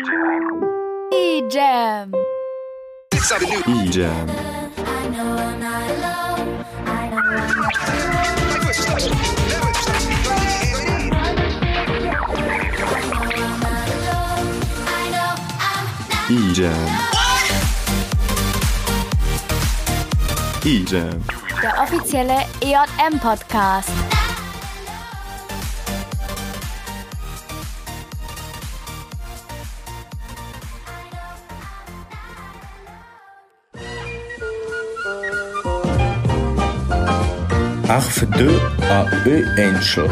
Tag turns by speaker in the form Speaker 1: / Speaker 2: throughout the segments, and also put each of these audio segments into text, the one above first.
Speaker 1: Idziemy.
Speaker 2: Idziemy. Idziemy. Idziemy.
Speaker 1: Der offizielle EM Podcast.
Speaker 3: Arf 2 à E Angel.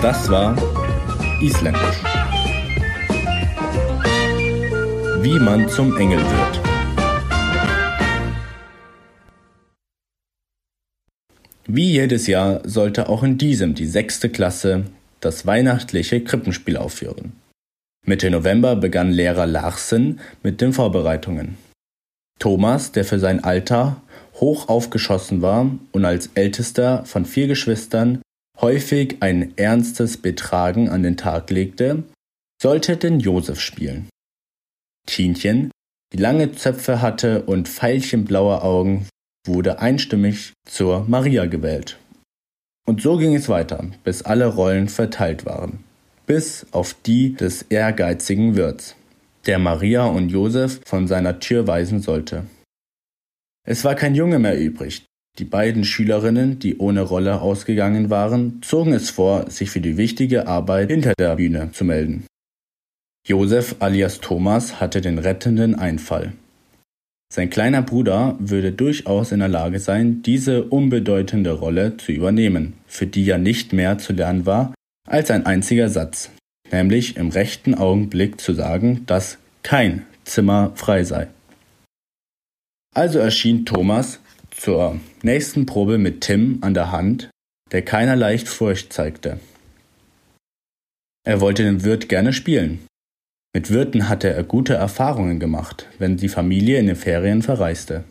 Speaker 3: Das war Isländisch. Wie man zum Engel wird. Wie jedes Jahr sollte auch in diesem die sechste Klasse das weihnachtliche Krippenspiel aufführen. Mitte November begann Lehrer Larsen mit den Vorbereitungen. Thomas, der für sein Alter hoch aufgeschossen war und als ältester von vier Geschwistern häufig ein ernstes Betragen an den Tag legte, sollte den Josef spielen. Tienchen, die lange Zöpfe hatte und veilchenblaue Augen, wurde einstimmig zur Maria gewählt. Und so ging es weiter, bis alle Rollen verteilt waren, bis auf die des ehrgeizigen Wirts, der Maria und Josef von seiner Tür weisen sollte. Es war kein Junge mehr übrig. Die beiden Schülerinnen, die ohne Rolle ausgegangen waren, zogen es vor, sich für die wichtige Arbeit hinter der Bühne zu melden. Josef alias Thomas hatte den rettenden Einfall. Sein kleiner Bruder würde durchaus in der Lage sein, diese unbedeutende Rolle zu übernehmen, für die ja nicht mehr zu lernen war als ein einziger Satz, nämlich im rechten Augenblick zu sagen, dass kein Zimmer frei sei. Also erschien Thomas zur nächsten Probe mit Tim an der Hand, der keinerlei Furcht zeigte. Er wollte den Wirt gerne spielen. Mit Wirten hatte er gute Erfahrungen gemacht, wenn die Familie in den Ferien verreiste.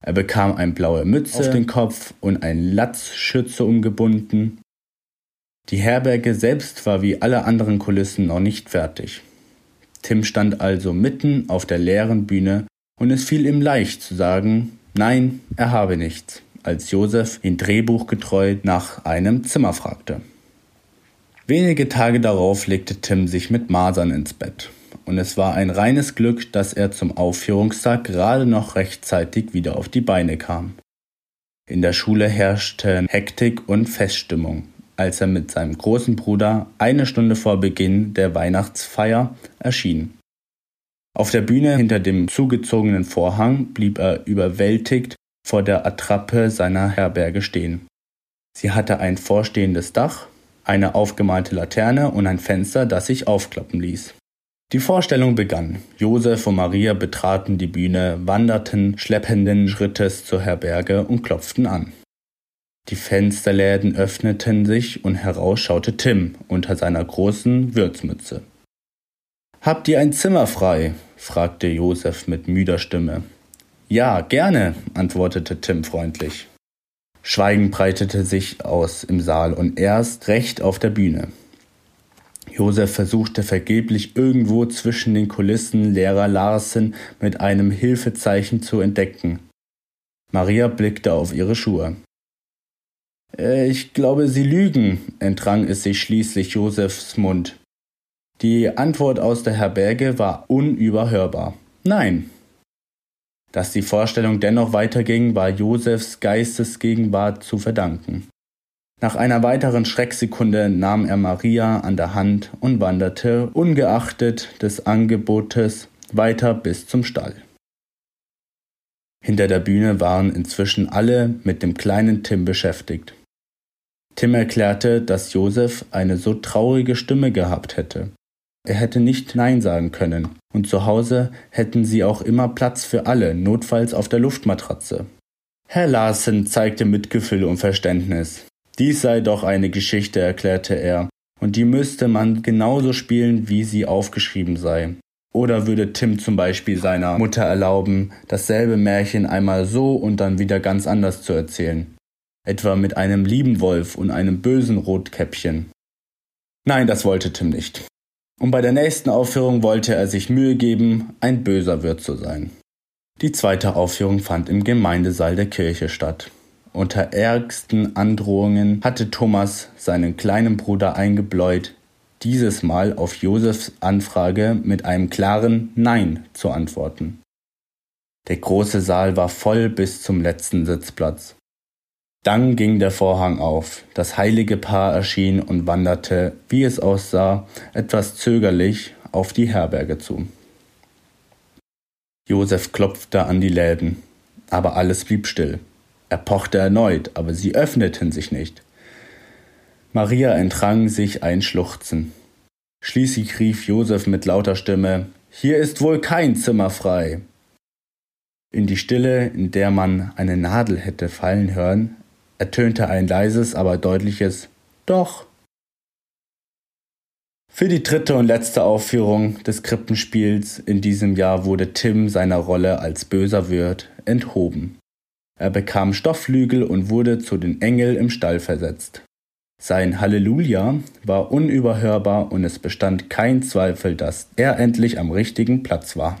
Speaker 3: Er bekam eine blaue Mütze auf den Kopf und ein Latzschürze umgebunden. Die Herberge selbst war wie alle anderen Kulissen noch nicht fertig. Tim stand also mitten auf der leeren Bühne und es fiel ihm leicht zu sagen, nein, er habe nichts, als Josef ihn drehbuchgetreu nach einem Zimmer fragte. Wenige Tage darauf legte Tim sich mit Masern ins Bett. Und es war ein reines Glück, dass er zum Aufführungstag gerade noch rechtzeitig wieder auf die Beine kam. In der Schule herrschte Hektik und Feststimmung, als er mit seinem großen Bruder eine Stunde vor Beginn der Weihnachtsfeier erschien. Auf der Bühne hinter dem zugezogenen Vorhang blieb er überwältigt vor der Attrappe seiner Herberge stehen. Sie hatte ein vorstehendes Dach, eine aufgemalte Laterne und ein Fenster, das sich aufklappen ließ. Die Vorstellung begann. Josef und Maria betraten die Bühne, wanderten schleppenden Schrittes zur Herberge und klopften an. Die Fensterläden öffneten sich und heraus schaute Tim unter seiner großen Würzmütze. Habt ihr ein Zimmer frei? fragte Josef mit müder Stimme. Ja, gerne, antwortete Tim freundlich. Schweigen breitete sich aus im Saal und erst recht auf der Bühne. Josef versuchte vergeblich irgendwo zwischen den Kulissen Lehrer Larsen mit einem Hilfezeichen zu entdecken. Maria blickte auf ihre Schuhe. Äh, ich glaube, Sie lügen, entrang es sich schließlich Josefs Mund. Die Antwort aus der Herberge war unüberhörbar. Nein, dass die Vorstellung dennoch weiterging, war Josefs Geistesgegenwart zu verdanken. Nach einer weiteren Schrecksekunde nahm er Maria an der Hand und wanderte, ungeachtet des Angebotes, weiter bis zum Stall. Hinter der Bühne waren inzwischen alle mit dem kleinen Tim beschäftigt. Tim erklärte, dass Josef eine so traurige Stimme gehabt hätte, er hätte nicht Nein sagen können. Und zu Hause hätten sie auch immer Platz für alle, notfalls auf der Luftmatratze. Herr Larsen zeigte Mitgefühl und Verständnis. Dies sei doch eine Geschichte, erklärte er, und die müsste man genauso spielen, wie sie aufgeschrieben sei. Oder würde Tim zum Beispiel seiner Mutter erlauben, dasselbe Märchen einmal so und dann wieder ganz anders zu erzählen? Etwa mit einem lieben Wolf und einem bösen Rotkäppchen. Nein, das wollte Tim nicht. Und bei der nächsten Aufführung wollte er sich Mühe geben, ein böser Wirt zu sein. Die zweite Aufführung fand im Gemeindesaal der Kirche statt. Unter ärgsten Androhungen hatte Thomas seinen kleinen Bruder eingebläut, dieses Mal auf Josefs Anfrage mit einem klaren Nein zu antworten. Der große Saal war voll bis zum letzten Sitzplatz. Dann ging der Vorhang auf, das heilige Paar erschien und wanderte, wie es aussah, etwas zögerlich auf die Herberge zu. Josef klopfte an die Läden, aber alles blieb still. Er pochte erneut, aber sie öffneten sich nicht. Maria entrang sich ein Schluchzen. Schließlich rief Josef mit lauter Stimme Hier ist wohl kein Zimmer frei. In die Stille, in der man eine Nadel hätte fallen hören, ertönte ein leises, aber deutliches Doch. Für die dritte und letzte Aufführung des Krippenspiels in diesem Jahr wurde Tim seiner Rolle als böser Wirt enthoben. Er bekam Stoffflügel und wurde zu den Engel im Stall versetzt. Sein Halleluja war unüberhörbar und es bestand kein Zweifel, dass er endlich am richtigen Platz war.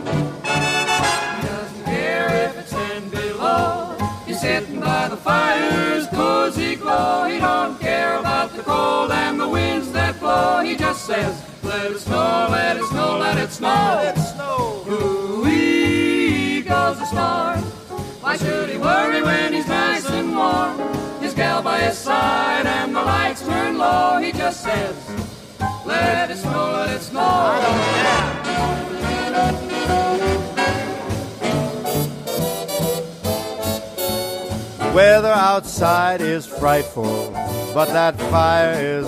Speaker 4: That. He just says, let it snow, let it snow, let it snow.
Speaker 2: Let it snow.
Speaker 4: Ooh-wee goes the star. Why should he worry when he's nice and warm? His gal by his side and the lights turn low. He just says, let it snow, let it snow. I don't care.
Speaker 2: Weather outside is frightful, but that fire is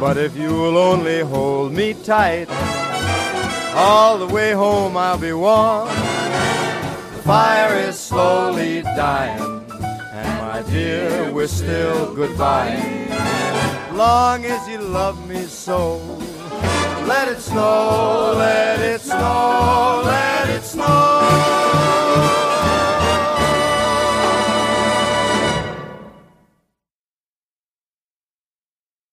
Speaker 2: But if you'll only hold me tight, all the way home I'll be warm. The fire is slowly dying, and my dear, we're still goodbye. Long as you love me so, let it snow, let it snow, let it snow.